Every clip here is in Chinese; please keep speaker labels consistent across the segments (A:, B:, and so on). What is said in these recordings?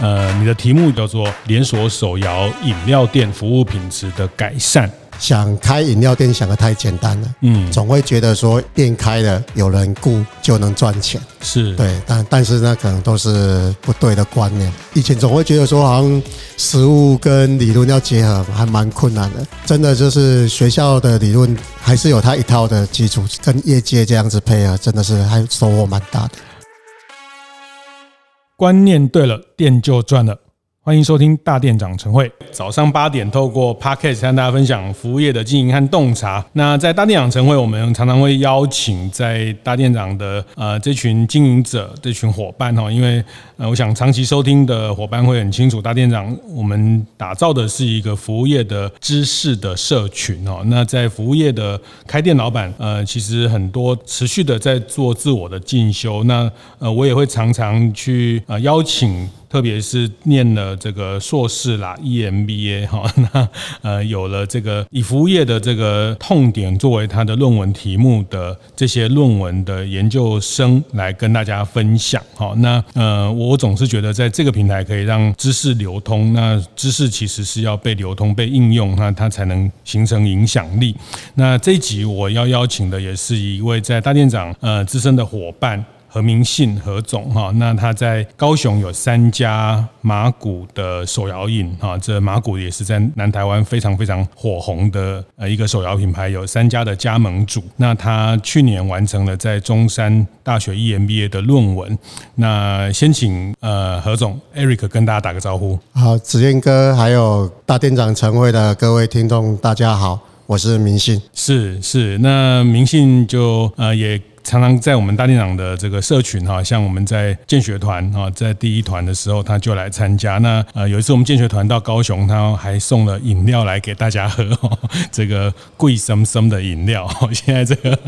A: 呃，你的题目叫做连锁手摇饮料店服务品质的改善。
B: 想开饮料店想的太简单了，嗯，总会觉得说店开了有人雇就能赚钱，
A: 是
B: 对，但但是呢，可能都是不对的观念。以前总会觉得说好像实物跟理论要结合还蛮困难的，真的就是学校的理论还是有它一套的基础，跟业界这样子配合，真的是还收获蛮大的。
A: 观念对了，店就赚了。欢迎收听大店长晨会，早上八点透过 Podcast 和大家分享服务业的经营和洞察。那在大店长晨会，我们常常会邀请在大店长的呃这群经营者、这群伙伴哈，因为呃我想长期收听的伙伴会很清楚，大店长我们打造的是一个服务业的知识的社群哦。那在服务业的开店老板呃，其实很多持续的在做自我的进修。那呃我也会常常去呃邀请。特别是念了这个硕士啦，EMBA 哈，那呃有了这个以服务业的这个痛点作为他的论文题目的这些论文的研究生来跟大家分享哈。那呃我总是觉得在这个平台可以让知识流通，那知识其实是要被流通、被应用，那它才能形成影响力。那这一集我要邀请的也是一位在大店长呃资深的伙伴。何明信何总哈，那他在高雄有三家麻古的手摇饮哈，这麻古也是在南台湾非常非常火红的呃一个手摇品牌，有三家的加盟主。那他去年完成了在中山大学 EMBA 的论文。那先请呃何总 Eric 跟大家打个招呼。
B: 好，子燕哥，还有大店长晨会的各位听众，大家好，我是明信。
A: 是是，那明信就呃也。常常在我们大店长的这个社群哈，像我们在建学团哈，在第一团的时候他就来参加。那呃有一次我们建学团到高雄，他还送了饮料来给大家喝，这个贵森森的饮料。现在这个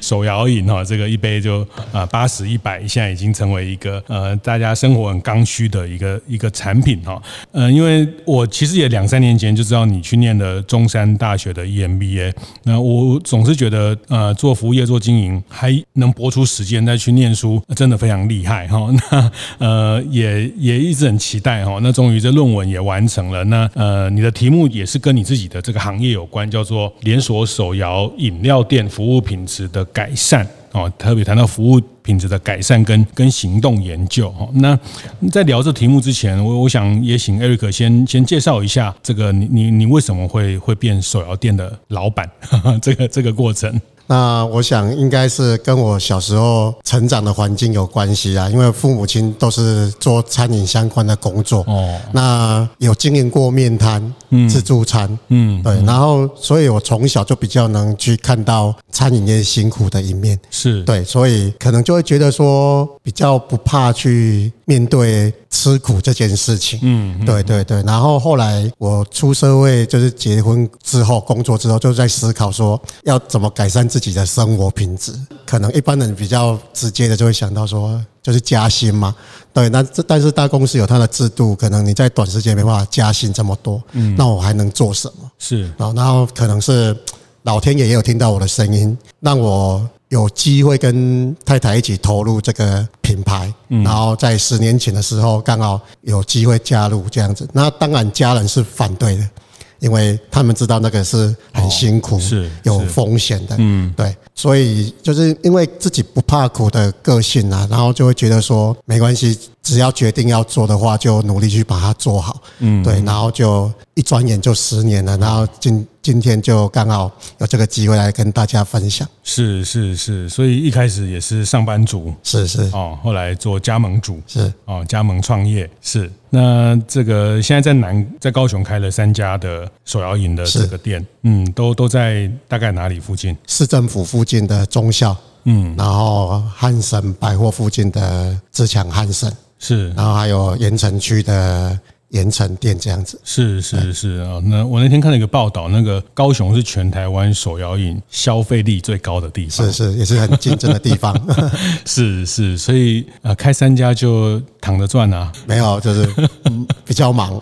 A: 手摇饮哈，这个一杯就啊八十一百，现在已经成为一个呃大家生活很刚需的一个一个产品哈。嗯，因为我其实也两三年前就知道你去念的中山大学的 EMBA，那我总是觉得呃做服务业做经营还能播出时间再去念书，真的非常厉害哈。那呃也也一直很期待哈。那终于这论文也完成了。那呃你的题目也是跟你自己的这个行业有关，叫做连锁手摇饮料店服务品质的改善哦。特别谈到服务品质的改善跟跟行动研究哈。那在聊这题目之前，我我想也请 Eric 先先介绍一下这个你你你为什么会会变手摇店的老板 这个这个过程。
B: 那我想应该是跟我小时候成长的环境有关系啊，因为父母亲都是做餐饮相关的工作哦。那有经营过面摊、自助餐，嗯，对。然后，所以我从小就比较能去看到餐饮业辛苦的一面，是对，所以可能就会觉得说比较不怕去面对吃苦这件事情。嗯，对对对。然后后来我出社会，就是结婚之后工作之后，就在思考说要怎么改善。自己的生活品质，可能一般人比较直接的就会想到说，就是加薪嘛。对，那这但是大公司有它的制度，可能你在短时间没办法加薪这么多。嗯，那我还能做什么？是，然后然后可能是老天爷也有听到我的声音，让我有机会跟太太一起投入这个品牌。嗯，然后在十年前的时候，刚好有机会加入这样子。那当然家人是反对的。因为他们知道那个是很辛苦，是有风险的，嗯，对，所以就是因为自己不怕苦的个性啊，然后就会觉得说没关系，只要决定要做的话，就努力去把它做好，嗯，对，然后就一转眼就十年了，然后今今天就刚好有这个机会来跟大家分享，
A: 是是是，所以一开始也是上班族，
B: 是是。
A: 哦，后来做加盟主，是。哦，加盟创业是。那这个现在在南在高雄开了三家的手摇饮的这个店，嗯，都都在大概哪里附近？
B: 市政府附近的中校，嗯，然后汉神百货附近的自强汉神，是，然后还有盐城区的盐城店这样子。
A: 是是是啊，那我那天看了一个报道，那个高雄是全台湾手摇饮消费力最高的地方，
B: 是是也是很竞争的地方。
A: 是是，所以呃，开三家就躺着赚啊？
B: 没有，就是 比较忙。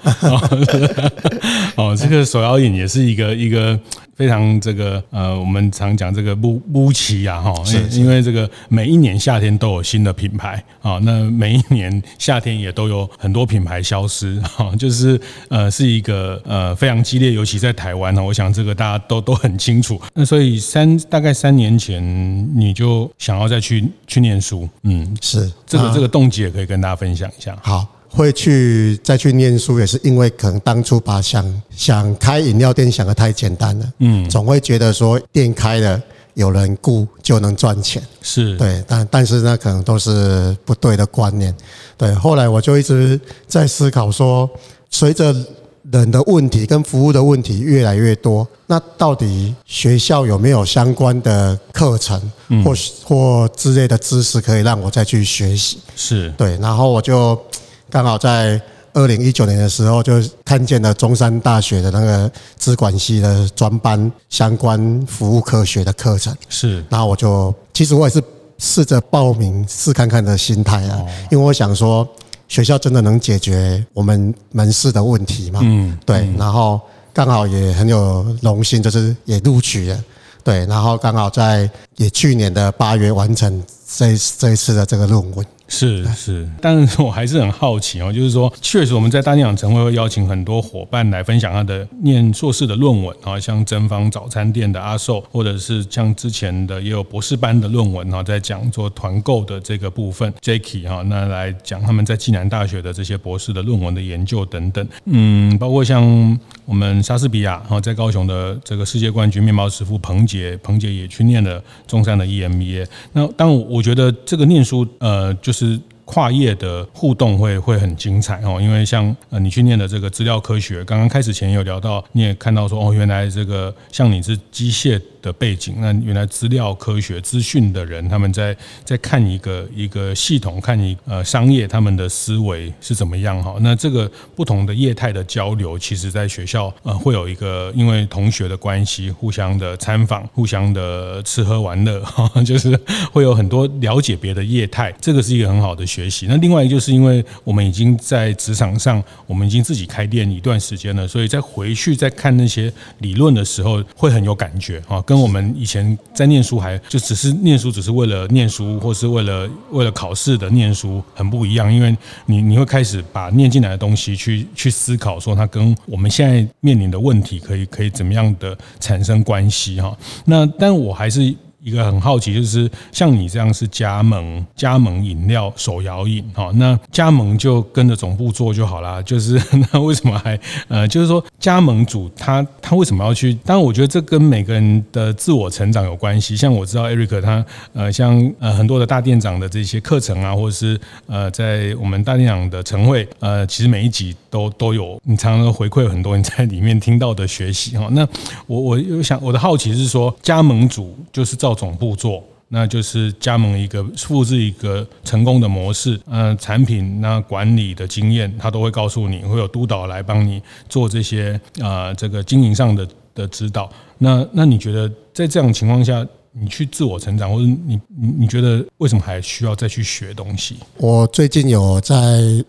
A: 哦，这个手摇饮也是一个一个。非常这个呃，我们常讲这个乌乌奇啊哈，因为这个每一年夏天都有新的品牌啊，那每一年夏天也都有很多品牌消失哈，就是呃是一个呃非常激烈，尤其在台湾呢，我想这个大家都都很清楚。那所以三大概三年前你就想要再去去念书，嗯，
B: 是
A: 这个这个动机也可以跟大家分享一下。
B: 好。会去再去念书，也是因为可能当初把想想开饮料店想的太简单了，嗯，总会觉得说店开了有人雇就能赚钱，
A: 是
B: 对，但但是呢，可能都是不对的观念。对，后来我就一直在思考说，随着人的问题跟服务的问题越来越多，那到底学校有没有相关的课程或或之类的知识可以让我再去学习？
A: 是
B: 对，然后我就。刚好在二零一九年的时候，就看见了中山大学的那个资管系的专班相关服务科学的课程。
A: 是，
B: 然后我就其实我也是试着报名试看看的心态啊，因为我想说学校真的能解决我们门市的问题嘛？嗯，对。然后刚好也很有荣幸，就是也录取了。对，然后刚好在也去年的八月完成这这一次的这个论文。
A: 是是，但是我还是很好奇哦，就是说，确实我们在大店长晨会会邀请很多伙伴来分享他的念硕士的论文啊，像真芳早餐店的阿寿，或者是像之前的也有博士班的论文哈，在讲做团购的这个部分，Jacky 哈，那来讲他们在暨南大学的这些博士的论文的研究等等，嗯，包括像我们莎士比亚哈，在高雄的这个世界冠军面包师傅彭杰，彭杰也去念了中山的 EMBA。那当我觉得这个念书呃就。是跨业的互动会会很精彩哦，因为像呃你去念的这个资料科学，刚刚开始前有聊到，你也看到说哦，原来这个像你是机械。的背景，那原来资料科学资讯的人，他们在在看一个一个系统，看一呃商业他们的思维是怎么样哈。那这个不同的业态的交流，其实在学校呃会有一个因为同学的关系，互相的参访，互相的吃喝玩乐，就是会有很多了解别的业态，这个是一个很好的学习。那另外一个就是因为我们已经在职场上，我们已经自己开店一段时间了，所以再回去再看那些理论的时候，会很有感觉哈。跟我们以前在念书，还就只是念书，只是为了念书，或是为了为了考试的念书，很不一样。因为你你会开始把念进来的东西去去思考，说它跟我们现在面临的问题可以可以怎么样的产生关系哈。那但我还是。一个很好奇，就是像你这样是加盟加盟饮料手摇饮哈，那加盟就跟着总部做就好啦。就是 那为什么还呃，就是说加盟主他他为什么要去？当然，我觉得这跟每个人的自我成长有关系。像我知道 Eric 他呃，像呃很多的大店长的这些课程啊，或者是呃在我们大店长的晨会呃，其实每一集都都有你常常回馈很多你在里面听到的学习哈。那我我又想我的好奇是说，加盟主就是造。总部做，那就是加盟一个复制一个成功的模式，嗯，产品那管理的经验，他都会告诉你，会有督导来帮你做这些啊，这个经营上的的指导。那那你觉得在这样情况下？你去自我成长，或者你你你觉得为什么还需要再去学东西？
B: 我最近有在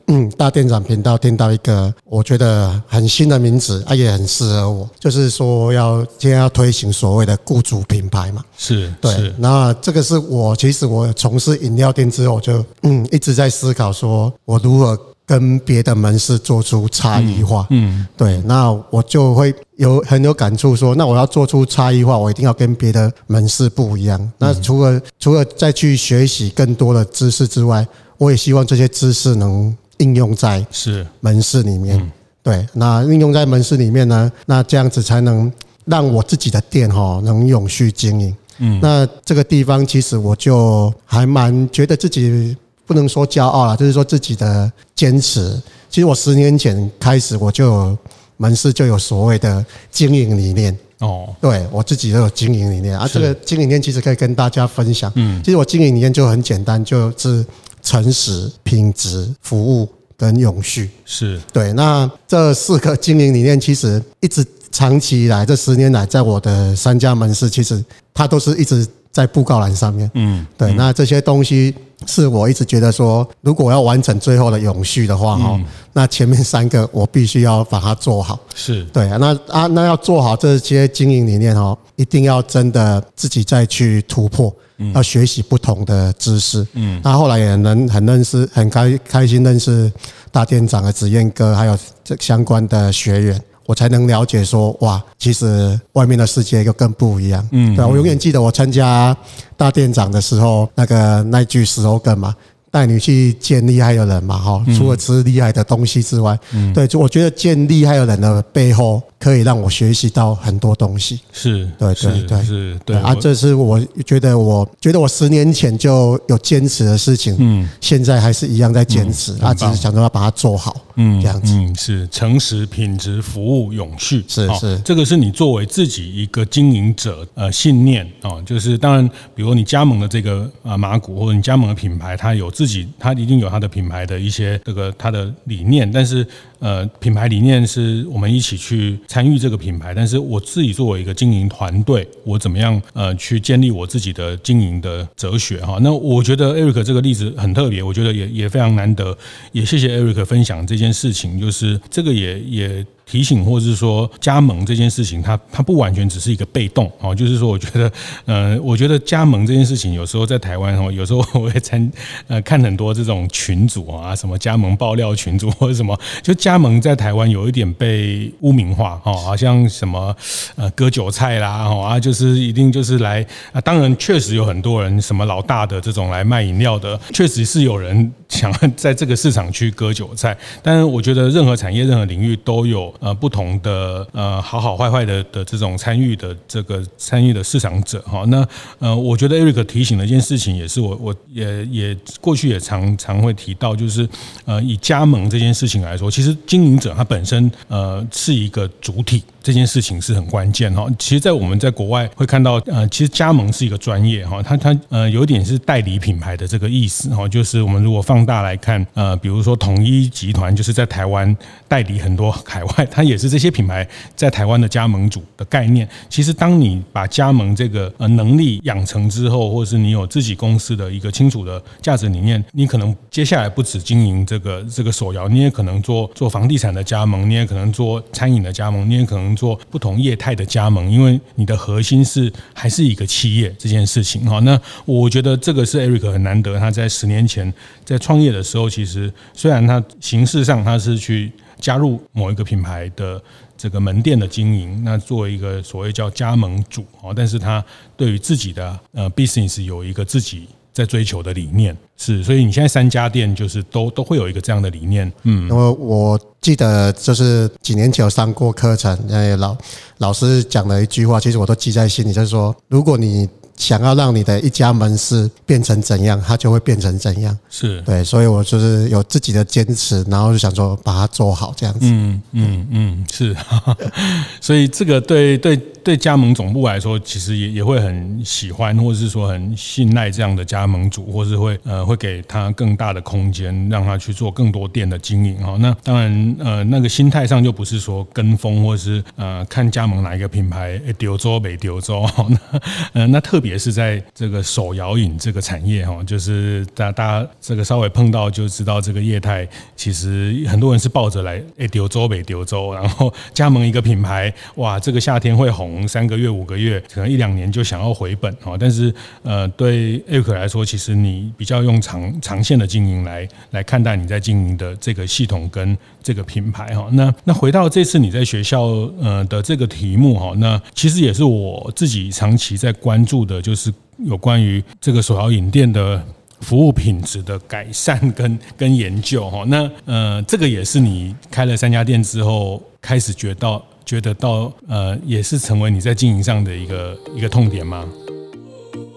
B: 嗯大店长频道听到一个我觉得很新的名字，啊也很适合我，就是说要今天要推行所谓的雇主品牌嘛。
A: 是，
B: 对。
A: 是
B: 那这个是我其实我从事饮料店之后，就嗯一直在思考，说我如何。跟别的门市做出差异化，嗯，对，那我就会有很有感触，说，那我要做出差异化，我一定要跟别的门市不一样。那除了除了再去学习更多的知识之外，我也希望这些知识能应用在是门市里面。对，那应用在门市里面呢，那这样子才能让我自己的店哈能永续经营。嗯，那这个地方其实我就还蛮觉得自己。不能说骄傲了，就是说自己的坚持。其实我十年前开始，我就有门市就有所谓的经营理念哦。对我自己都有经营理念啊，这个经营理念其实可以跟大家分享。嗯，其实我经营理念就很简单，就是诚实、品质、服务、跟永续。
A: 是
B: 对。那这四个经营理念，其实一直长期以来这十年来，在我的三家门市，其实它都是一直在布告栏上面。嗯，对。那这些东西是我一直觉得说，如果要完成最后的永续的话，哈、嗯，那前面三个我必须要把它做好。
A: 是
B: 对啊。那啊，那要做好这些经营理念哦，一定要真的自己再去突破。要学习不同的知识，嗯，那后来也能很认识，很开开心认识大店长的子燕哥，还有这相关的学员，我才能了解说，哇，其实外面的世界又更不一样，嗯，对，我永远记得我参加大店长的时候，那个那句 slogan 嘛。带你去见厉害的人嘛，哈！除了吃厉害的东西之外，嗯，对，就我觉得见厉害的人的背后，可以让我学习到很多东西。
A: 是，
B: 对，对，对，
A: 是，对
B: 啊，这是我觉得，我觉得我十年前就有坚持的事情，嗯，现在还是一样在坚持，啊，只是想着要把它做好，嗯，这样子，
A: 嗯，是诚实、品质、服务、永续，
B: 是是，
A: 这个是你作为自己一个经营者呃信念。啊，就是当然，比如你加盟的这个啊马股，或者你加盟的品牌，它有自自己它一定有它的品牌的一些这个它的理念，但是呃品牌理念是我们一起去参与这个品牌，但是我自己作为一个经营团队，我怎么样呃去建立我自己的经营的哲学哈？那我觉得 Eric 这个例子很特别，我觉得也也非常难得，也谢谢 Eric 分享这件事情，就是这个也也。提醒，或者是说加盟这件事情，它它不完全只是一个被动哦，就是说，我觉得，呃，我觉得加盟这件事情，有时候在台湾哦，有时候我会参呃看很多这种群组啊，什么加盟爆料群组或者什么，就加盟在台湾有一点被污名化哦，好像什么呃割韭菜啦哦啊，就是一定就是来啊，当然确实有很多人什么老大的这种来卖饮料的，确实是有人想在这个市场去割韭菜，但是我觉得任何产业、任何领域都有。呃，不同的呃，好好坏坏的的这种参与的这个参与的市场者哈，那呃，我觉得 Eric 提醒了一件事情，也是我我也也过去也常常会提到，就是呃，以加盟这件事情来说，其实经营者他本身呃是一个主体。这件事情是很关键哈，其实，在我们在国外会看到，呃，其实加盟是一个专业哈，它它呃有点是代理品牌的这个意思哈，就是我们如果放大来看，呃，比如说统一集团就是在台湾代理很多海外，它也是这些品牌在台湾的加盟主的概念。其实，当你把加盟这个呃能力养成之后，或者是你有自己公司的一个清楚的价值理念，你可能接下来不止经营这个这个手摇，你也可能做做房地产的加盟，你也可能做餐饮的加盟，你也可能。做不同业态的加盟，因为你的核心是还是一个企业这件事情哈。那我觉得这个是 Eric 很难得，他在十年前在创业的时候，其实虽然他形式上他是去加入某一个品牌的这个门店的经营，那作为一个所谓叫加盟主啊，但是他对于自己的呃 business 有一个自己。在追求的理念是，所以你现在三家店就是都都会有一个这样的理念，嗯，
B: 那么我记得就是几年前有上过课程，那老老师讲了一句话，其实我都记在心里，就是说，如果你想要让你的一家门市变成怎样，它就会变成怎样。
A: 是
B: 对，所以我就是有自己的坚持，然后就想说把它做好这样子。
A: 嗯嗯嗯，是。所以这个对对对加盟总部来说，其实也也会很喜欢，或者是说很信赖这样的加盟主，或是会呃会给他更大的空间，让他去做更多店的经营。哈，那当然呃那个心态上就不是说跟风，或是呃看加盟哪一个品牌丢州没丢州。那呃那特也是在这个手摇饮这个产业哈，就是大大家这个稍微碰到就知道这个业态，其实很多人是抱着来哎丢州北丢州，然后加盟一个品牌，哇，这个夏天会红三个月五个月，可能一两年就想要回本哈。但是呃，对 Eric 来说，其实你比较用长长线的经营来来看待你在经营的这个系统跟这个品牌哈。那那回到这次你在学校呃的这个题目哈，那其实也是我自己长期在关注的。就是有关于这个手摇饮店的服务品质的改善 跟跟研究哈，那呃，这个也是你开了三家店之后开始觉到觉得到呃，也是成为你在经营上的一个一个痛点吗？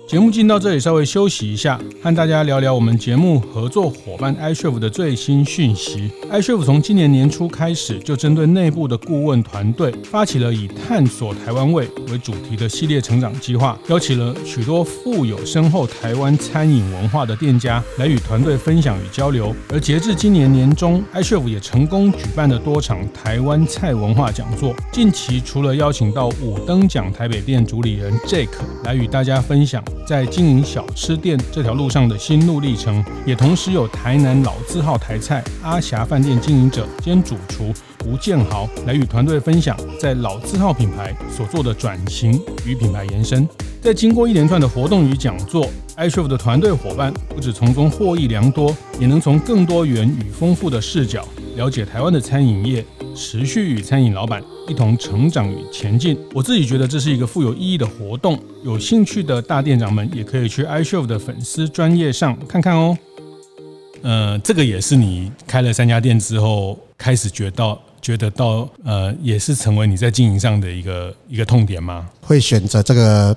A: 节目进到这里，稍微休息一下，和大家聊聊我们节目合作伙伴 iCHEF 的最新讯息。iCHEF 从今年年初开始，就针对内部的顾问团队，发起了以探索台湾味为主题的系列成长计划，邀请了许多富有深厚台湾餐饮文化的店家来与团队分享与交流。而截至今年年中，iCHEF 也成功举办了多场台湾菜文化讲座。近期除了邀请到五等奖台北店主理人 Jake 来与大家分享。在经营小吃店这条路上的心路历程，也同时有台南老字号台菜阿霞饭店经营者兼主厨吴建豪来与团队分享在老字号品牌所做的转型与品牌延伸。在经过一连串的活动与讲座，iCHEF 的团队伙伴不止从中获益良多，也能从更多元与丰富的视角了解台湾的餐饮业。持续与餐饮老板一同成长与前进，我自己觉得这是一个富有意义的活动。有兴趣的大店长们也可以去 iCHEF 的粉丝专业上看看哦。呃，这个也是你开了三家店之后开始觉到觉得到呃，也是成为你在经营上的一个一个痛点吗？
B: 会选择这个。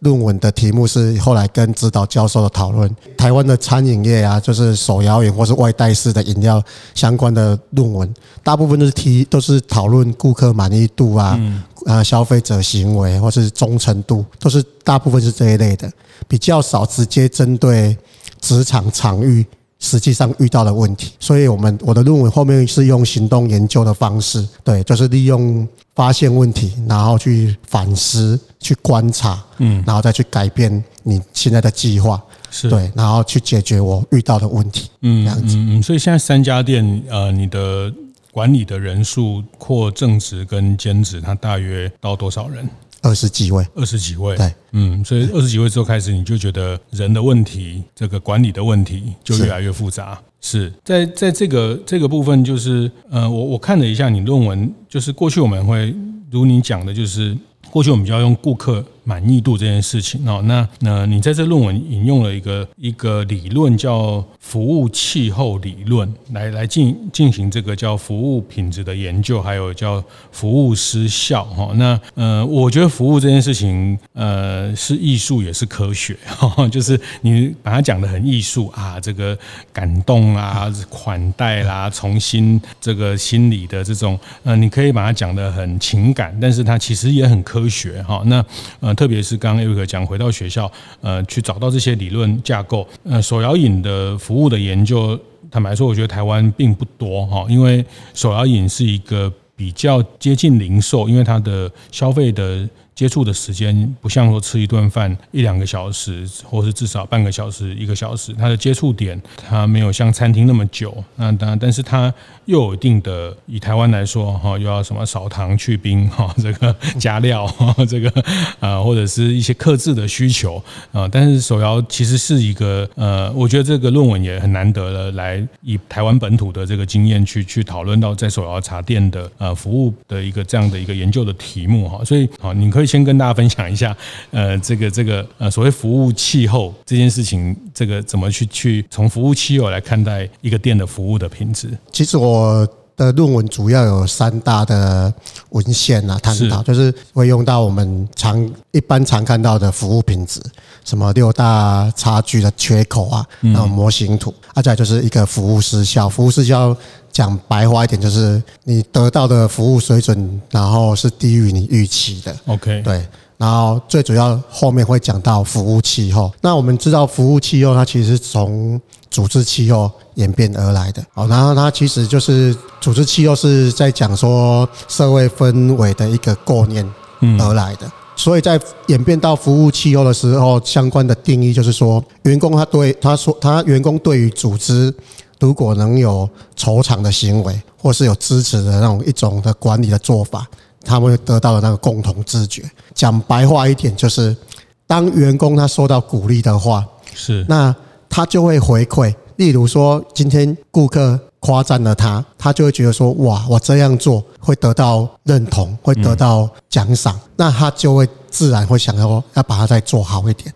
B: 论文的题目是后来跟指导教授的讨论，台湾的餐饮业啊，就是手摇饮或是外带式的饮料相关的论文，大部分都是提都是讨论顾客满意度啊，啊消费者行为或是忠诚度，都是大部分是这一类的，比较少直接针对职场场域。实际上遇到的问题，所以我们我的论文后面是用行动研究的方式，对，就是利用发现问题，然后去反思、去观察，嗯，然后再去改变你现在的计划，是。对，然后去解决我遇到的问题，嗯，这样子。
A: 嗯，所以现在三家店，呃，你的管理的人数，或正职跟兼职，它大约到多少人？
B: 二十几位，
A: 二十几位，对，嗯，所以二十几位之后开始，你就觉得人的问题，这个管理的问题就越来越复杂。是，是在在这个这个部分，就是呃，我我看了一下你论文，就是过去我们会如你讲的，就是过去我们就要用顾客。满意度这件事情哦，那那你在这论文引用了一个一个理论叫服务气候理论，来来进进行这个叫服务品质的研究，还有叫服务失效哈。那呃，我觉得服务这件事情呃是艺术也是科学哈，就是你把它讲得很艺术啊，这个感动啊、款待啦、重新这个心理的这种呃，你可以把它讲得很情感，但是它其实也很科学哈。那呃。特别是刚刚 Eric 讲，回到学校，呃，去找到这些理论架构，呃，手摇饮的服务的研究，坦白说，我觉得台湾并不多哈，因为手摇饮是一个比较接近零售，因为它的消费的。接触的时间不像说吃一顿饭一两个小时，或是至少半个小时一个小时，它的接触点它没有像餐厅那么久。那当然，但是它又有一定的，以台湾来说哈，又要什么少糖去冰哈，这个加料，这个啊或者是一些克制的需求啊。但是手摇其实是一个呃，我觉得这个论文也很难得了，来以台湾本土的这个经验去去讨论到在手摇茶店的呃服务的一个这样的一个研究的题目哈。所以好，你可以。先跟大家分享一下，呃，这个这个呃，所谓服务气候这件事情，这个怎么去去从服务气候来看待一个店的服务的品质？
B: 其实我的论文主要有三大的文献啊，探讨就是会用到我们常一般常看到的服务品质，什么六大差距的缺口啊，然后模型图，啊，再就是一个服务失效，服务失效。讲白话一点，就是你得到的服务水准，然后是低于你预期的。
A: OK，
B: 对。然后最主要后面会讲到服务气候。那我们知道服务气候，它其实是从组织气候演变而来的。哦，然后它其实就是组织气候是在讲说社会氛围的一个构念而来的。所以在演变到服务气候的时候，相关的定义就是说，员工他对他说，他员工对于组织。如果能有酬偿的行为，或是有支持的那种一种的管理的做法，他们会得到了那个共同自觉。讲白话一点，就是当员工他受到鼓励的话，是那他就会回馈。例如说，今天顾客夸赞了他，他就会觉得说：哇，我这样做会得到认同，会得到奖赏，那他就会自然会想要要把它再做好一点。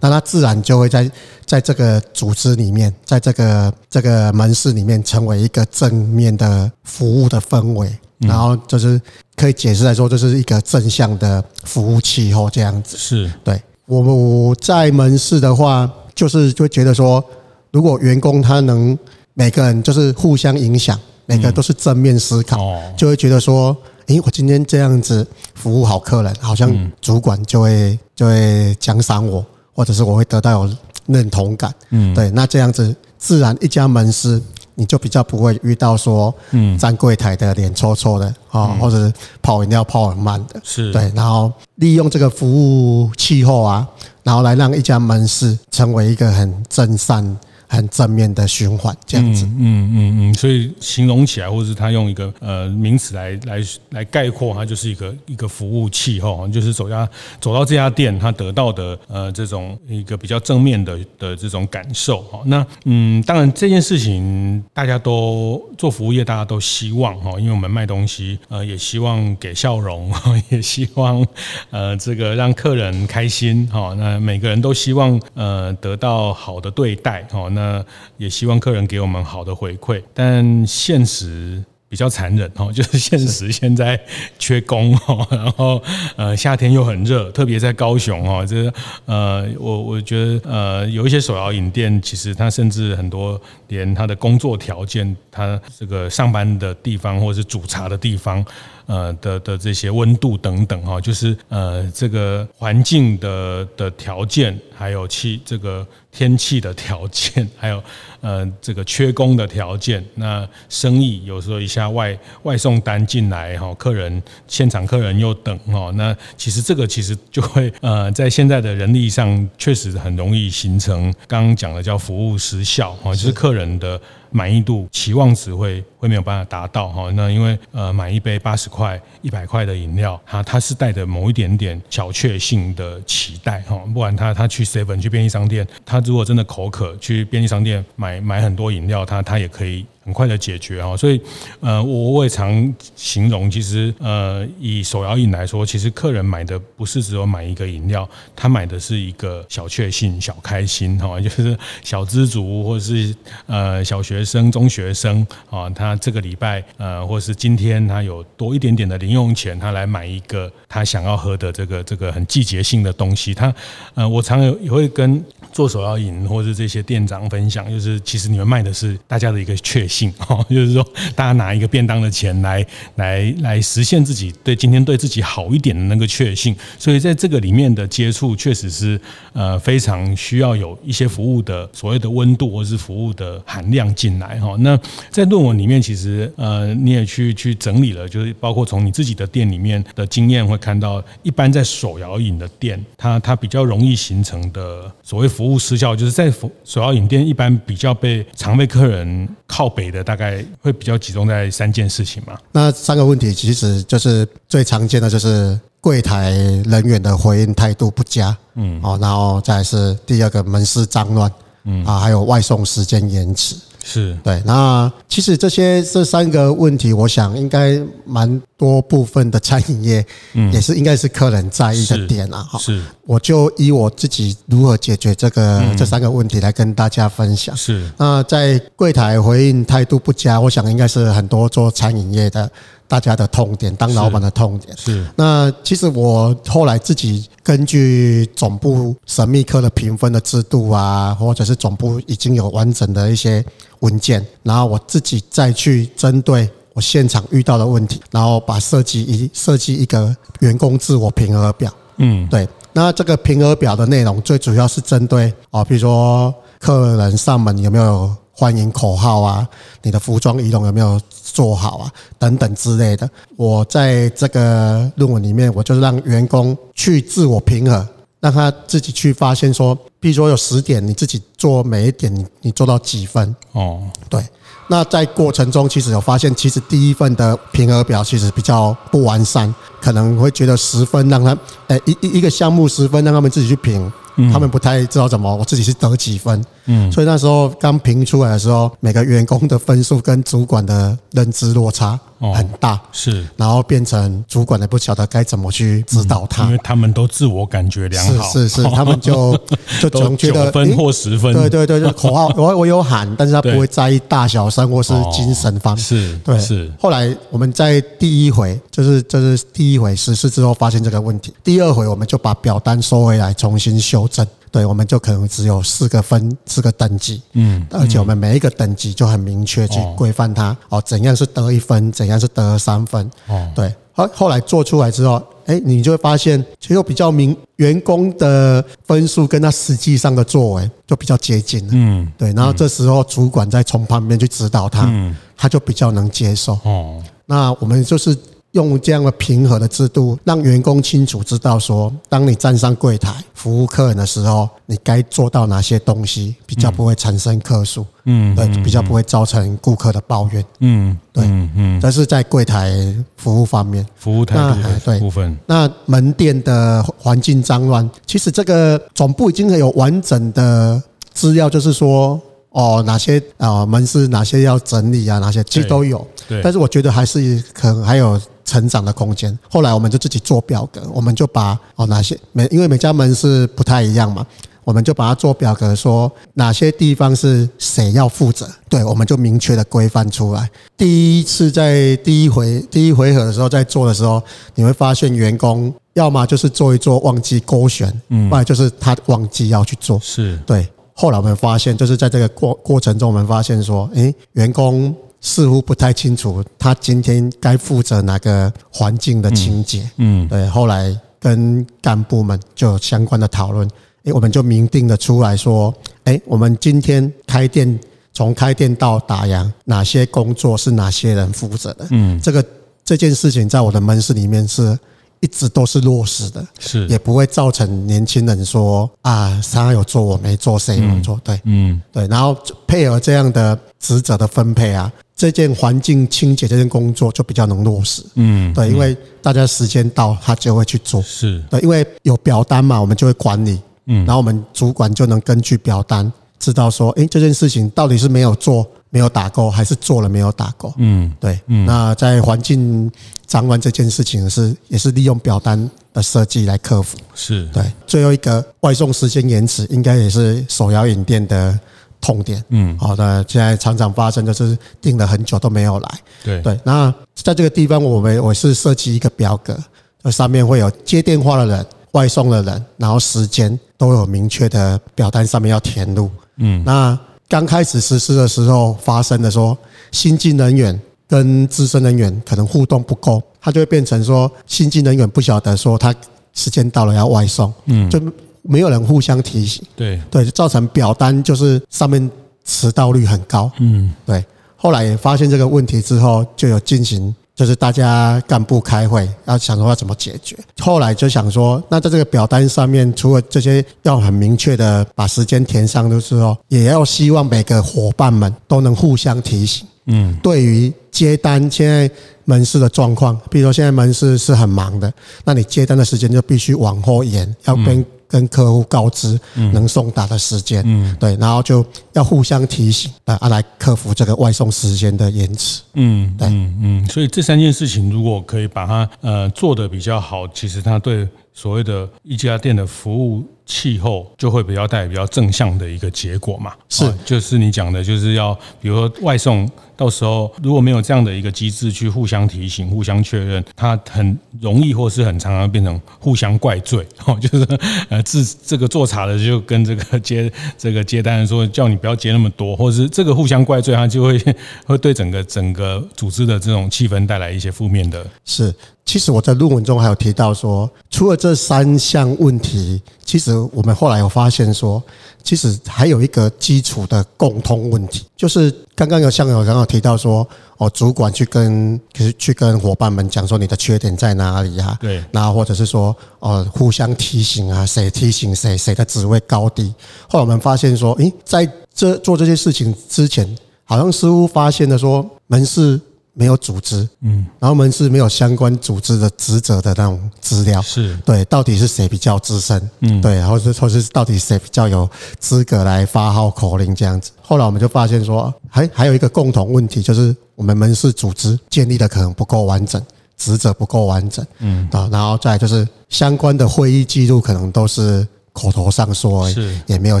B: 那他自然就会在在这个组织里面，在这个这个门市里面成为一个正面的服务的氛围，然后就是可以解释来说，这是一个正向的服务气候这样子。是。对，我们在门市的话，就是就觉得说，如果员工他能每个人就是互相影响，每个都是正面思考，就会觉得说，诶，我今天这样子服务好客人，好像主管就会就会奖赏我，或者是我会得到有认同感。嗯，对，那这样子自然一家门市。你就比较不会遇到说，嗯，站柜台的脸臭臭的啊，或者是泡饮料泡很慢的，
A: 是
B: 对，然后利用这个服务气候啊，然后来让一家门市成为一个很正善。很正面的循环，这样子，
A: 嗯嗯嗯，所以形容起来，或者是他用一个呃名词来来来概括，它就是一个一个服务器哈，就是走家走到这家店，他得到的呃这种一个比较正面的的这种感受哈。那嗯，当然这件事情大家都做服务业，大家都希望哈，因为我们卖东西，呃，也希望给笑容，也希望呃这个让客人开心哈。那每个人都希望呃得到好的对待哈。那那也希望客人给我们好的回馈，但现实比较残忍哦，就是现实现在缺工哦，然后呃夏天又很热，特别在高雄哦，这呃我我觉得呃有一些手摇饮店，其实它甚至很多连它的工作条件，它这个上班的地方或者是煮茶的地方。呃的的这些温度等等哈，就是呃这个环境的的条件，还有气这个天气的条件，还有呃这个缺工的条件，那生意有时候一下外外送单进来哈，客人现场客人又等哈，那其实这个其实就会呃在现在的人力上确实很容易形成刚刚讲的叫服务时效哈，就是客人的。满意度期望值会会没有办法达到哈，那因为呃买一杯八十块一百块的饮料，哈它是带着某一点点小确幸的期待哈，不管他他去 seven 去便利商店，他如果真的口渴去便利商店买买很多饮料，他他也可以。很快的解决哈，所以呃，我我也常形容，其实呃，以手摇饮来说，其实客人买的不是只有买一个饮料，他买的是一个小确幸、小开心哈，就是小知足或是呃小学生、中学生啊，他这个礼拜呃，或是今天他有多一点点的零用钱，他来买一个他想要喝的这个这个很季节性的东西。他呃，我常有也会跟做手摇饮或是这些店长分享，就是其实你们卖的是大家的一个确信哦，就是说大家拿一个便当的钱来来来实现自己对今天对自己好一点的那个确信，所以在这个里面的接触确实是呃非常需要有一些服务的所谓的温度或是服务的含量进来哈。那在论文里面其实呃你也去去整理了，就是包括从你自己的店里面的经验会看到，一般在手摇饮的店，它它比较容易形成的所谓服务失效，就是在首要饮店一般比较被常被客人靠北的，大概会比较集中在三件事情嘛。
B: 那三个问题其实就是最常见的，就是柜台人员的回应态度不佳，嗯，哦，然后再是第二个门市脏乱，嗯啊，还有外送时间延迟。
A: 是
B: 对，那其实这些这三个问题，我想应该蛮多部分的餐饮业，嗯，也是应该是客人在意的点啊。哈，是，我就以我自己如何解决这个这三个问题来跟大家分享。是，那在柜台回应态度不佳，我想应该是很多做餐饮业的。大家的痛点，当老板的痛点是。是那其实我后来自己根据总部神秘科的评分的制度啊，或者是总部已经有完整的一些文件，然后我自己再去针对我现场遇到的问题，然后把设计一设计一个员工自我评核表。嗯，对。那这个评核表的内容最主要是针对啊，比如说客人上门有没有欢迎口号啊，你的服装仪容有没有？做好啊，等等之类的。我在这个论文里面，我就让员工去自我评核，让他自己去发现说，比如说有十点，你自己做每一点，你做到几分？哦，对。那在过程中，其实有发现，其实第一份的评核表其实比较不完善，可能会觉得十分让他，诶，一一一个项目十分让他们自己去评，他们不太知道怎么，我自己是得几分。嗯，所以那时候刚评出来的时候，每个员工的分数跟主管的认知落差很大，哦、
A: 是，
B: 然后变成主管也不晓得该怎么去指导他，
A: 嗯、因为他们都自我感觉良好，
B: 是是是，他们就就总觉得
A: 九分或十分，
B: 对对对，就口号 我我有喊，但是他不会在意大小声或是精神方面，
A: 是，
B: 对。
A: 是。
B: 后来我们在第一回就是就是第一回实施之后发现这个问题，第二回我们就把表单收回来重新修正。对，我们就可能只有四个分，四个等级，嗯，而且我们每一个等级就很明确去规范它，哦，怎样是得一分，怎样是得三分，哦，对，后后来做出来之后，哎，你就会发现，其实比较明，员工的分数跟他实际上的作为就比较接近了，嗯，对，然后这时候主管再从旁边去指导他，嗯，他就比较能接受，哦，那我们就是。用这样的平和的制度，让员工清楚知道说，当你站上柜台服务客人的时候，你该做到哪些东西，比较不会产生客诉，嗯，对，比较不会造成顾客的抱怨，嗯，对，嗯，这是在柜台服务方面，
A: 服务态度的部分。
B: 那门店的环境脏乱，其实这个总部已经有完整的资料，就是说。哦，哪些啊门市哪些要整理啊？哪些其实都有，对。但是我觉得还是可能还有成长的空间。后来我们就自己做表格，我们就把哦哪些每因为每家门是不太一样嘛，我们就把它做表格，说哪些地方是谁要负责。对，我们就明确的规范出来。第一次在第一回第一回合的时候在做的时候，你会发现员工要么就是做一做忘记勾选，嗯，不然就是他忘记要去做，
A: 是
B: 对。后来我们发现，就是在这个过过程中，我们发现说，诶，员工似乎不太清楚他今天该负责哪个环境的清洁。嗯，对。后来跟干部们就有相关的讨论，诶，我们就明定了出来说，诶，我们今天开店，从开店到打烊，哪些工作是哪些人负责的？嗯，这个这件事情在我的门市里面是。一直都是落实的，
A: 是
B: 也不会造成年轻人说啊，他有做我没做，谁有做？对，嗯，对，然后配合这样的职责的分配啊，这件环境清洁这件工作就比较能落实，嗯，对，因为大家时间到，他就会去做，是对，因为有表单嘛，我们就会管理，嗯，然后我们主管就能根据表单知道说，诶，这件事情到底是没有做。没有打勾，还是做了没有打勾？嗯，对。那在环境脏乱这件事情是也是利用表单的设计来克服。
A: 是
B: 对。最后一个外送时间延迟，应该也是手摇饮店的痛点。嗯，好的。现在常常发生就是订了很久都没有来。
A: 对
B: 对。那在这个地方，我们我是设计一个表格，这上面会有接电话的人、外送的人，然后时间都有明确的表单上面要填入。嗯，那。刚开始实施的时候发生的说，新进人员跟资深人员可能互动不够，他就会变成说，新进人员不晓得说他时间到了要外送，嗯，就没有人互相提醒，
A: 对
B: 对，造成表单就是上面迟到率很高，嗯，对。后来也发现这个问题之后，就有进行。就是大家干部开会，要想说要怎么解决。后来就想说，那在这个表单上面，除了这些要很明确的把时间填上的时候，也要希望每个伙伴们都能互相提醒。嗯，对于接单，现在门市的状况，比如说现在门市是很忙的，那你接单的时间就必须往后延，要跟。跟客户告知能送达的时间，嗯，对，然后就要互相提醒，啊，来克服这个外送时间的延迟，嗯，对，
A: 嗯嗯，所以这三件事情如果可以把它呃做得比较好，其实它对所谓的一家店的服务气候就会比较带比较正向的一个结果嘛，
B: 是，
A: 就是你讲的，就是要比如说外送。到时候如果没有这样的一个机制去互相提醒、互相确认，它很容易或是很常常变成互相怪罪 哦，就是呃自这个做茶的就跟这个接这个接单的说叫你不要接那么多，或是这个互相怪罪，它就会 会对整个整个组织的这种气氛带来一些负面的。
B: 是，其实我在论文中还有提到说，除了这三项问题，其实我们后来有发现说。其实还有一个基础的共通问题，就是刚刚有像有刚刚提到说，哦，主管去跟去去跟伙伴们讲说你的缺点在哪里啊？
A: 对，
B: 然后或者是说，哦，互相提醒啊，谁提醒谁，谁的职位高低。后来我们发现说，诶，在这做这些事情之前，好像似乎发现了说，门市没有组织，嗯，然后门市没有相关组织的职责的那种资料，
A: 是。
B: 对，到底是谁比较资深，嗯，对，然后是或是到底谁比较有资格来发号口令这样子。后来我们就发现说，还还有一个共同问题，就是我们门市组织建立的可能不够完整，职责不够完整，嗯。啊，然后再就是相关的会议记录可能都是。口头上说，也没有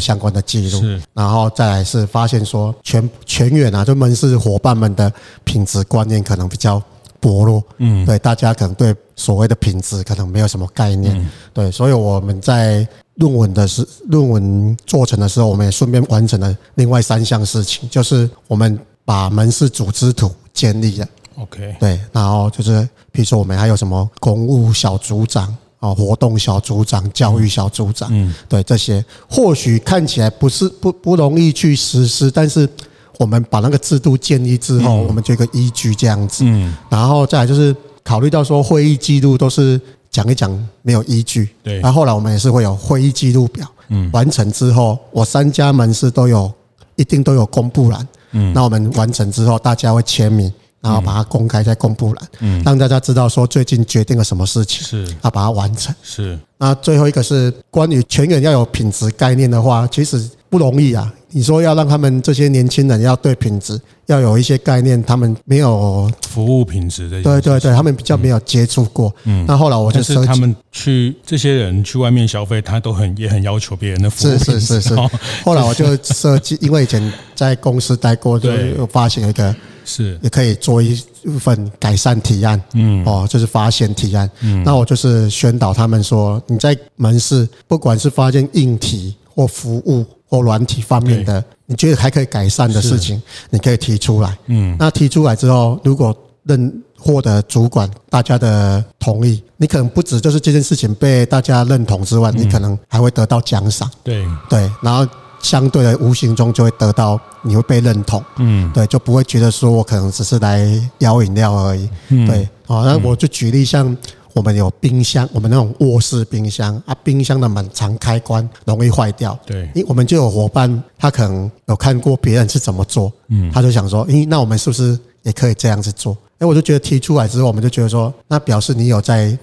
B: 相关的记录，然后再来是发现说全全员啊，就门市伙伴们的品质观念可能比较薄弱，嗯，对，大家可能对所谓的品质可能没有什么概念，对，所以我们在论文的时论文做成的时候，我们也顺便完成了另外三项事情，就是我们把门市组织图建立了
A: ，OK，
B: 对，然后就是比如说我们还有什么公务小组长。啊，活动小组长、教育小组长，嗯，对这些，或许看起来不是不不容易去实施，但是我们把那个制度建立之后，我们就一个依据这样子，嗯，然后再来就是考虑到说会议记录都是讲一讲没有依据，对，然后后来我们也是会有会议记录表，嗯，完成之后，我三家门市都有一定都有公布栏，嗯，那我们完成之后，大家会签名。然后把它公开在公布栏，嗯，让大家知道说最近决定了什么事情，是，要把它完成，
A: 是。
B: 那最后一个是关于全员要有品质概念的话，其实不容易啊。你说要让他们这些年轻人要对品质要有一些概念，他们没有
A: 服务品质的，
B: 对对对，他们比较没有接触过。嗯，那后来我就
A: 是他们去这些人去外面消费，他都很也很要求别人的服务
B: 是是是是。后来我就设计，因为以前在公司待过，就有发现一个。是，也可以做一份改善提案，嗯，哦，就是发现提案，嗯，那我就是宣导他们说，你在门市不管是发现硬体或服务或软体方面的，你觉得还可以改善的事情，你可以提出来，嗯，那提出来之后，如果认获得主管大家的同意，你可能不止就是这件事情被大家认同之外，你可能还会得到奖赏，对。对，然后。相对的，无形中就会得到，你会被认同，嗯，对，就不会觉得说我可能只是来摇饮料而已，嗯，对，好，那我就举例，像我们有冰箱，我们那种卧室冰箱啊，冰箱的门常开关容易坏掉，对，因为我们就有伙伴，他可能有看过别人是怎么做，嗯，他就想说，诶，那我们是不是也可以这样子做？诶，我就觉得提出来之后，我们就觉得说，那表示你有在。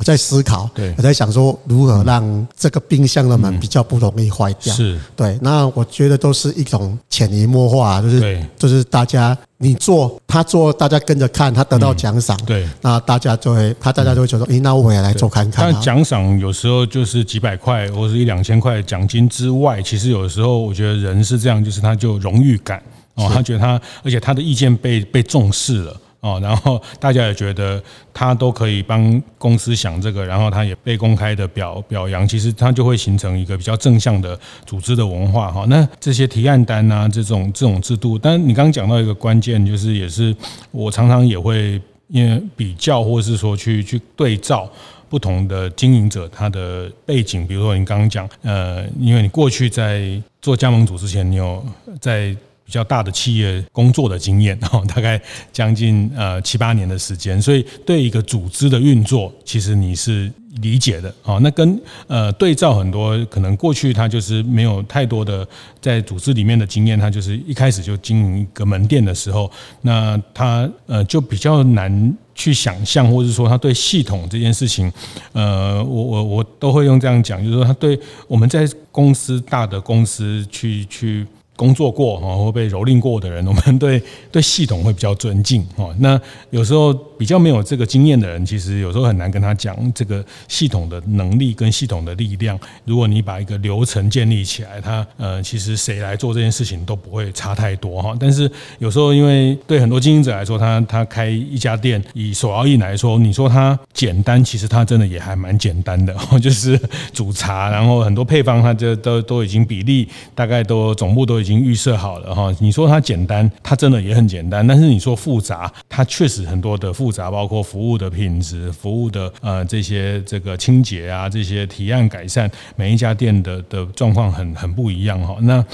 B: 我在思考，我在想说如何让这个冰箱的门比较不容易坏掉。是对，那我觉得都是一种潜移默化，就是就是大家你做他做，大家跟着看，他得到奖赏。对，那大家就会他大家就会觉得，诶，那我也来做看看。
A: 但奖赏有时候就是几百块或者一两千块奖金之外，其实有时候我觉得人是这样，就是他就荣誉感哦，他觉得他而且他的意见被被重视了。哦，然后大家也觉得他都可以帮公司想这个，然后他也被公开的表表扬，其实他就会形成一个比较正向的组织的文化哈。那这些提案单啊，这种这种制度，但你刚刚讲到一个关键，就是也是我常常也会因为比较，或是说去去对照不同的经营者他的背景，比如说你刚刚讲，呃，因为你过去在做加盟组之前，你有在。比较大的企业工作的经验，哈，大概将近呃七八年的时间，所以对一个组织的运作，其实你是理解的，啊，那跟呃对照很多可能过去他就是没有太多的在组织里面的经验，他就是一开始就经营一个门店的时候，那他呃就比较难去想象，或者说他对系统这件事情，呃，我我我都会用这样讲，就是说他对我们在公司大的公司去去。工作过哈或被蹂躏过的人，我们对对系统会比较尊敬哈。那有时候比较没有这个经验的人，其实有时候很难跟他讲这个系统的能力跟系统的力量。如果你把一个流程建立起来，他呃其实谁来做这件事情都不会差太多哈。但是有时候因为对很多经营者来说，他他开一家店，以手摇饮来说，你说他简单，其实他真的也还蛮简单的，就是煮茶，然后很多配方，他就都都已经比例大概都总部都已经。已经预设好了哈，你说它简单，它真的也很简单。但是你说复杂，它确实很多的复杂，包括服务的品质、服务的呃这些这个清洁啊，这些提案改善，每一家店的的状况很很不一样哈。那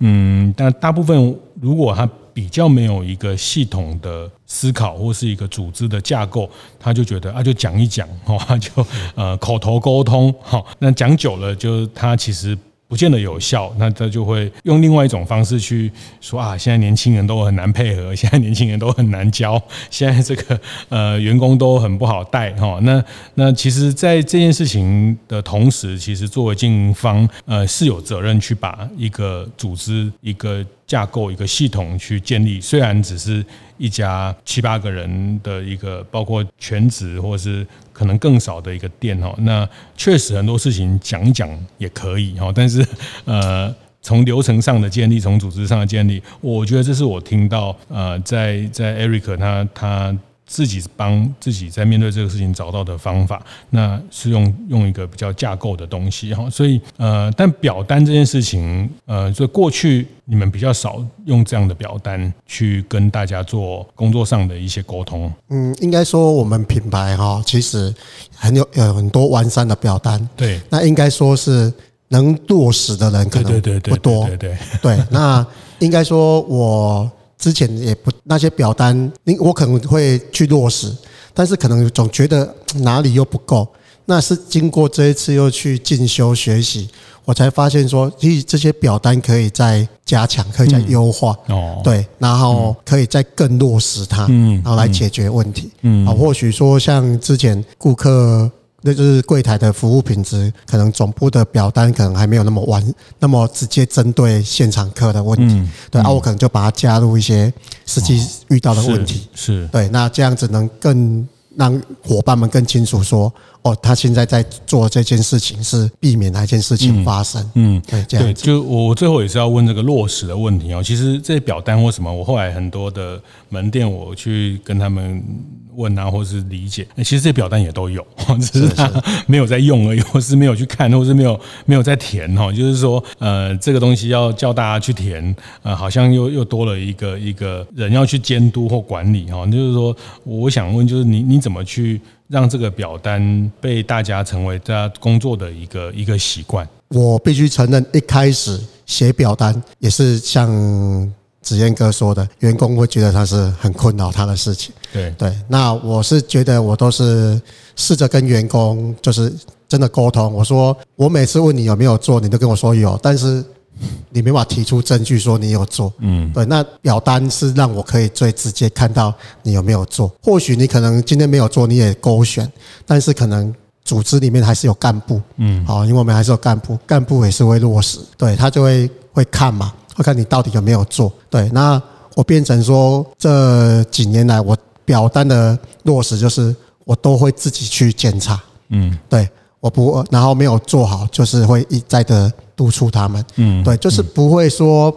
A: 嗯，但大部分如果他比较没有一个系统的思考或是一个组织的架构，他就觉得啊，就讲一讲哈，就呃口头沟通哈，那讲久了就他其实。不见得有效，那他就会用另外一种方式去说啊，现在年轻人都很难配合，现在年轻人都很难教，现在这个呃员工都很不好带哈。那那其实，在这件事情的同时，其实作为经营方，呃是有责任去把一个组织一个。架构一个系统去建立，虽然只是一家七八个人的一个，包括全职或是可能更少的一个店哈，那确实很多事情讲讲也可以哈，但是呃，从流程上的建立，从组织上的建立，我觉得这是我听到呃，在在 Eric 他他。自己帮自己在面对这个事情找到的方法，那是用用一个比较架构的东西哈，所以呃，但表单这件事情，呃，所以过去你们比较少用这样的表单去跟大家做工作上的一些沟通。
B: 嗯，应该说我们品牌哈，其实很有有很多完善的表单。对，那应该说是能落实的人可能不多。对对对，对，那应该说我。之前也不那些表单，我可能会去落实，但是可能总觉得哪里又不够。那是经过这一次又去进修学习，我才发现说，其实这些表单可以再加强，可以再优化。哦，对，然后可以再更落实它，然后来解决问题。嗯，啊，或许说像之前顾客。那就是柜台的服务品质，可能总部的表单可能还没有那么完，那么直接针对现场客的问题。嗯、对，啊，我可能就把它加入一些实际遇到的问题。是对，那这样子能更让伙伴们更清楚说。哦，他现在在做这件事情是避免哪件事情发生？嗯，对，这样对，
A: 就我最后也是要问这个落实的问题哦。其实这些表单或什么，我后来很多的门店我去跟他们问啊，或是理解，其实这些表单也都有，只是他没有在用而已，或是没有去看，或是没有没有在填哈。就是说，呃，这个东西要叫大家去填，呃，好像又又多了一个一个人要去监督或管理哈。就是说，我想问，就是你你怎么去？让这个表单被大家成为大家工作的一个一个习惯。
B: 我必须承认，一开始写表单也是像子彦哥说的，员工会觉得他是很困扰他的事情。对对，那我是觉得我都是试着跟员工就是真的沟通。我说我每次问你有没有做，你都跟我说有，但是。你没法提出证据说你有做，嗯，对，那表单是让我可以最直接看到你有没有做。或许你可能今天没有做，你也勾选，但是可能组织里面还是有干部，嗯，好，因为我们还是有干部，干部也是会落实，对，他就会会看嘛，会看你到底有没有做。对，那我变成说这几年来我表单的落实就是我都会自己去检查，嗯，对，我不然后没有做好，就是会一再的。督促他们，嗯，对，就是不会说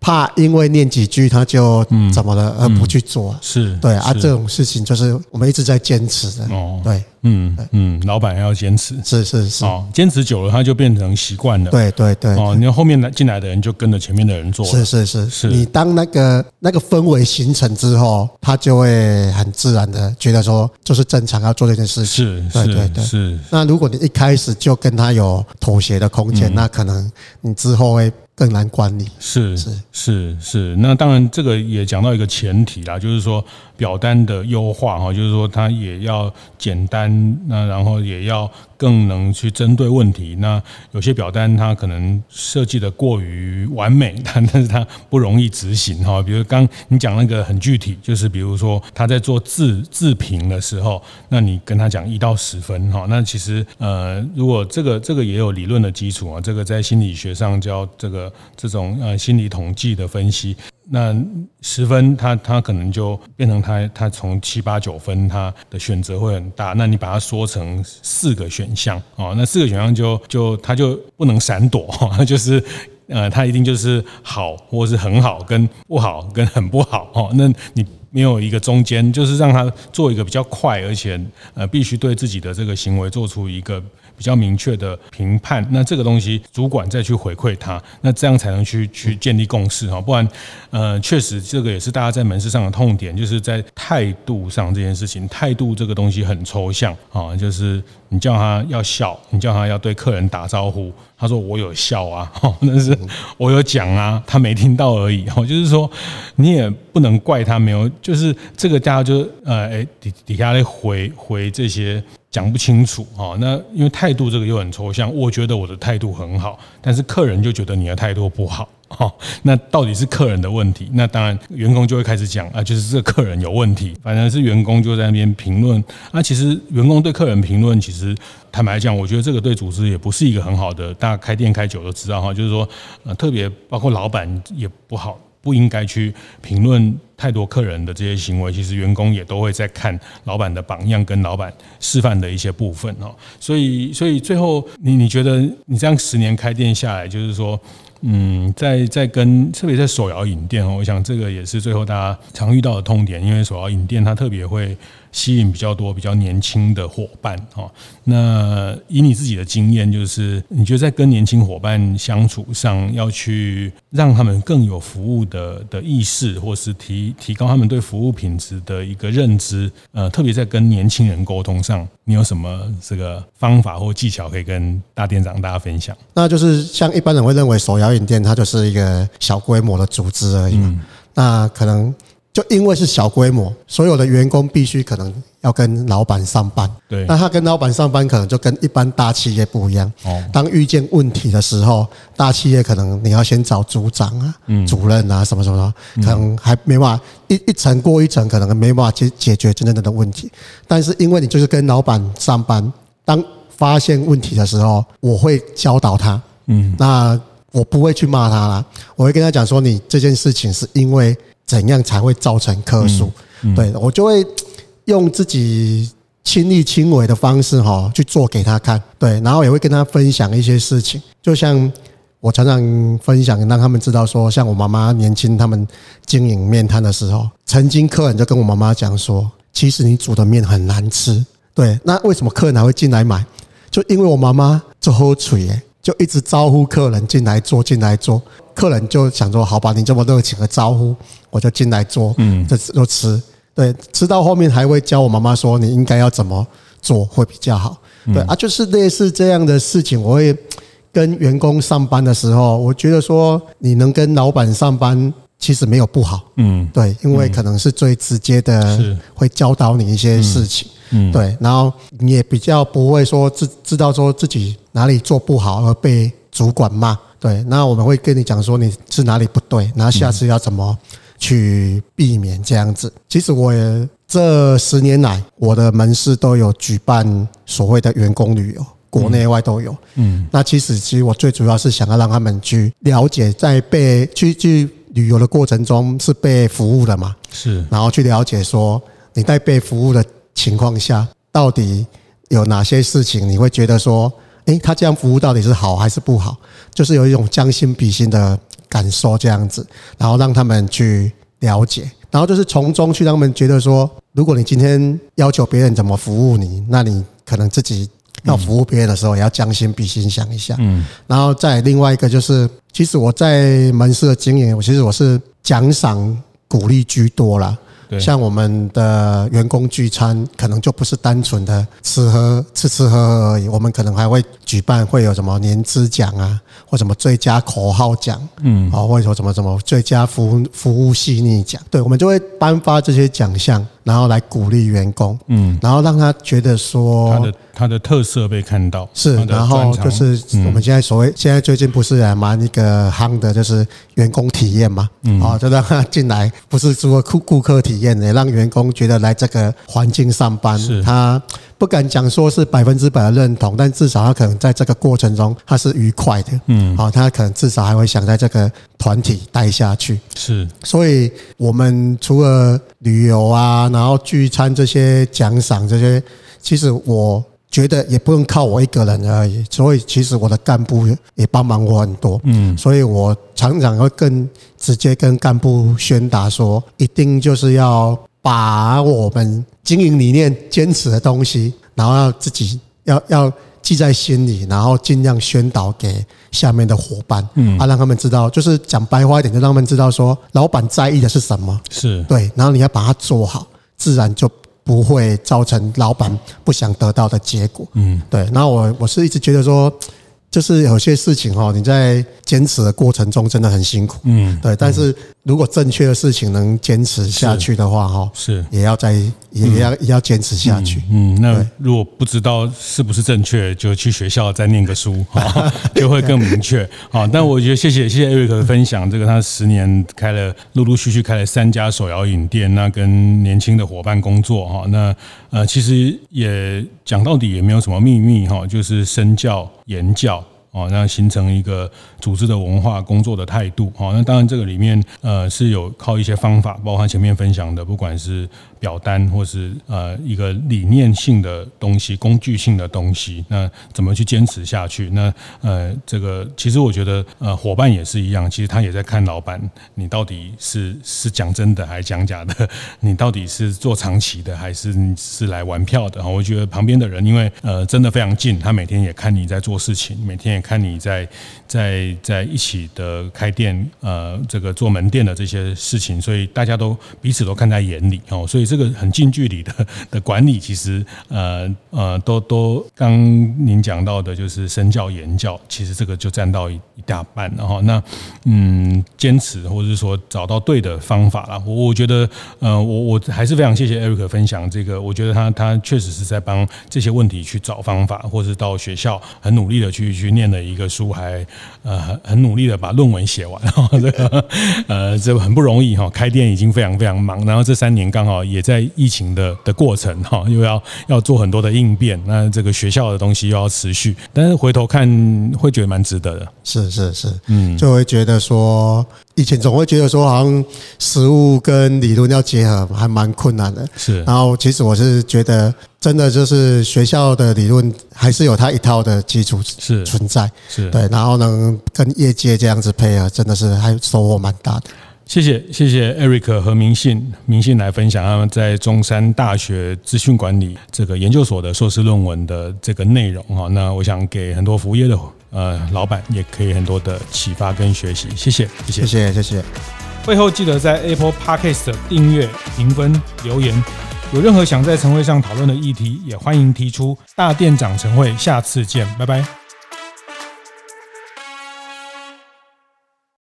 B: 怕因为念几句他就怎么了而不去做，是对啊，这种事情就是我们一直在坚持的，哦，对。
A: 嗯嗯，老板要坚持，
B: 是是是，
A: 哦，坚持久了，他就变成习惯了。
B: 对对对，
A: 哦，你看后面来进来的人就跟着前面的人做。
B: 是是是是，你当那个那个氛围形成之后，他就会很自然的觉得说，就是正常要做这件事情。是，对对对。是。那如果你一开始就跟他有妥协的空间，那可能你之后会更难管理。是是
A: 是是，那当然这个也讲到一个前提啦，就是说。表单的优化哈，就是说它也要简单，那然后也要更能去针对问题。那有些表单它可能设计的过于完美，但 但是它不容易执行哈。比如刚你讲那个很具体，就是比如说他在做自自评的时候，那你跟他讲一到十分哈，那其实呃，如果这个这个也有理论的基础啊，这个在心理学上叫这个这种呃心理统计的分析。那十分他，他可能就变成他他从七八九分，他的选择会很大。那你把它缩成四个选项哦，那四个选项就就他就不能闪躲，就是呃，他一定就是好，或是很好，跟不好，跟很不好哦。那你没有一个中间，就是让他做一个比较快，而且呃，必须对自己的这个行为做出一个。比较明确的评判，那这个东西主管再去回馈他，那这样才能去去建立共识哈，不然，呃，确实这个也是大家在门市上的痛点，就是在态度上这件事情，态度这个东西很抽象啊，就是你叫他要笑，你叫他要对客人打招呼，他说我有笑啊，但是我有讲啊，他没听到而已哦，就是说你也不能怪他没有，就是这个大家就呃诶底底下来回回这些讲不清楚哈。那因为态度这个又很抽象，我觉得我的态度很好，但是客人就觉得你的态度不好。好，那到底是客人的问题？那当然，员工就会开始讲啊，就是这个客人有问题。反正是员工就在那边评论。那其实员工对客人评论，其实坦白讲，我觉得这个对组织也不是一个很好的。大家开店开久都知道哈，就是说，呃，特别包括老板也不好。不应该去评论太多客人的这些行为，其实员工也都会在看老板的榜样跟老板示范的一些部分哦。所以，所以最后你你觉得你这样十年开店下来，就是说，嗯，在在跟特别在手摇饮店哦，我想这个也是最后大家常遇到的痛点，因为手摇饮店它特别会。吸引比较多比较年轻的伙伴哈，那以你自己的经验，就是你觉得在跟年轻伙伴相处上，要去让他们更有服务的的意识，或是提提高他们对服务品质的一个认知，呃，特别在跟年轻人沟通上，你有什么这个方法或技巧可以跟大店长大家分享？
B: 那就是像一般人会认为手摇饮店它就是一个小规模的组织而已嘛，那可能。就因为是小规模，所有的员工必须可能要跟老板上班。
A: 对，
B: 那他跟老板上班可能就跟一般大企业不一样。哦，当遇见问题的时候，大企业可能你要先找组长啊、主任啊什么什么的，可能还没办法一一层过一层，可能没办法解解决真正的问题。但是因为你就是跟老板上班，当发现问题的时候，我会教导他。嗯，那我不会去骂他啦，我会跟他讲说，你这件事情是因为。怎样才会造成客诉？对，我就会用自己亲力亲为的方式哈去做给他看。对，然后也会跟他分享一些事情，就像我常常分享，让他们知道说，像我妈妈年轻他们经营面摊的时候，曾经客人就跟我妈妈讲说，其实你煮的面很难吃。对，那为什么客人还会进来买？就因为我妈妈就好嘴诶，就一直招呼客人进来坐，进来坐。客人就想说：“好吧，你这么热情的招呼，我就进来坐，嗯，就就吃。对，吃到后面还会教我妈妈说，你应该要怎么做会比较好。对啊，就是类似这样的事情，我会跟员工上班的时候，我觉得说你能跟老板上班，其实没有不好，嗯，对，因为可能是最直接的，会教导你一些事情，嗯，对，然后你也比较不会说知知道说自己哪里做不好而被主管骂。”对，那我们会跟你讲说你是哪里不对，然后下次要怎么去避免这样子。其实我也这十年来，我的门市都有举办所谓的员工旅游，国内外都有。嗯，那其实其实我最主要是想要让他们去了解，在被去去旅游的过程中是被服务的嘛？是，然后去了解说你在被服务的情况下，到底有哪些事情你会觉得说。诶，他这样服务到底是好还是不好？就是有一种将心比心的感受，这样子，然后让他们去了解，然后就是从中去让他们觉得说，如果你今天要求别人怎么服务你，那你可能自己要服务别人的时候，也要将心比心想一下。嗯，然后再另外一个就是，其实我在门市的经营，我其实我是奖赏鼓励居多啦。像我们的员工聚餐，可能就不是单纯的吃喝吃吃喝喝而已，我们可能还会举办会有什么年资奖啊，或什么最佳口号奖，嗯，啊，或者说什么什么最佳服务服务细腻奖，对，我们就会颁发这些奖项。然后来鼓励员工，嗯，然后让他觉得说
A: 他的他的特色被看到
B: 是，然后就是我们现在所谓现在最近不是还蛮一个夯的，就是员工体验嘛，嗯，哦，就让他进来，不是说顾顾客体验，也让员工觉得来这个环境上班，是。他。不敢讲说是百分之百的认同，但至少他可能在这个过程中他是愉快的，嗯，好，他可能至少还会想在这个团体待下去。是，所以我们除了旅游啊，然后聚餐这些奖赏这些，其实我觉得也不用靠我一个人而已。所以其实我的干部也帮忙我很多，嗯，所以我常常会更直接跟干部宣达说，一定就是要。把我们经营理念坚持的东西，然后要自己要要记在心里，然后尽量宣导给下面的伙伴，嗯，啊，让他们知道，就是讲白话一点，就让他们知道说，老板在意的是什么，是对，然后你要把它做好，自然就不会造成老板不想得到的结果，嗯，对。然后我我是一直觉得说。就是有些事情哈，你在坚持的过程中真的很辛苦，嗯，对。但是如果正确的事情能坚持下去的话，哈，
A: 是
B: 也要在也要也要坚持下去。
A: 嗯，那如果不知道是不是正确，就去学校再念个书，哈，就会更明确。好，但我觉得谢谢谢谢 Eric 的分享，这个他十年开了陆陆续续开了三家手摇饮店，那跟年轻的伙伴工作，哈，那呃其实也讲到底也没有什么秘密，哈，就是身教言教。哦，那形成一个组织的文化、工作的态度。哦，那当然这个里面呃是有靠一些方法，包括前面分享的，不管是表单或是呃一个理念性的东西、工具性的东西，那怎么去坚持下去？那呃这个其实我觉得呃伙伴也是一样，其实他也在看老板，你到底是是讲真的还是讲假的？你到底是做长期的还是你是来玩票的？我觉得旁边的人因为呃真的非常近，他每天也看你在做事情，每天也。看你在在在一起的开店，呃，这个做门店的这些事情，所以大家都彼此都看在眼里哦，所以这个很近距离的 的管理，其实呃呃，都都刚您讲到的，就是身教言教，其实这个就占到一一大半，然后那嗯，坚持或者是说找到对的方法啦，我我觉得呃，我我还是非常谢谢 Eric 分享这个，我觉得他他确实是在帮这些问题去找方法，或是到学校很努力的去去念的。一个书还呃很很努力的把论文写完，这个呃这很不容易哈，开店已经非常非常忙，然后这三年刚好也在疫情的的过程哈，又要要做很多的应变，那这个学校的东西又要持续，但是回头看会觉得蛮值得的，
B: 是是是，嗯，就会觉得说以前总会觉得说好像实物跟理论要结合还蛮困难的，
A: 是，
B: 然后其实我是觉得。真的就是学校的理论还是有它一套的基础是。存在，是。对，然后能跟业界这样子配合，真的是还收获蛮大的。
A: 谢谢谢谢 Eric 和明信明信来分享他们在中山大学资讯管理这个研究所的硕士论文的这个内容哈。那我想给很多服务业的呃老板也可以很多的启发跟学习。谢谢谢谢
B: 谢谢谢谢。
A: 会后记得在 Apple Podcast 订阅、评分、留言。有任何想在晨会上讨论的议题，也欢迎提出。大店长晨会，下次见，拜拜。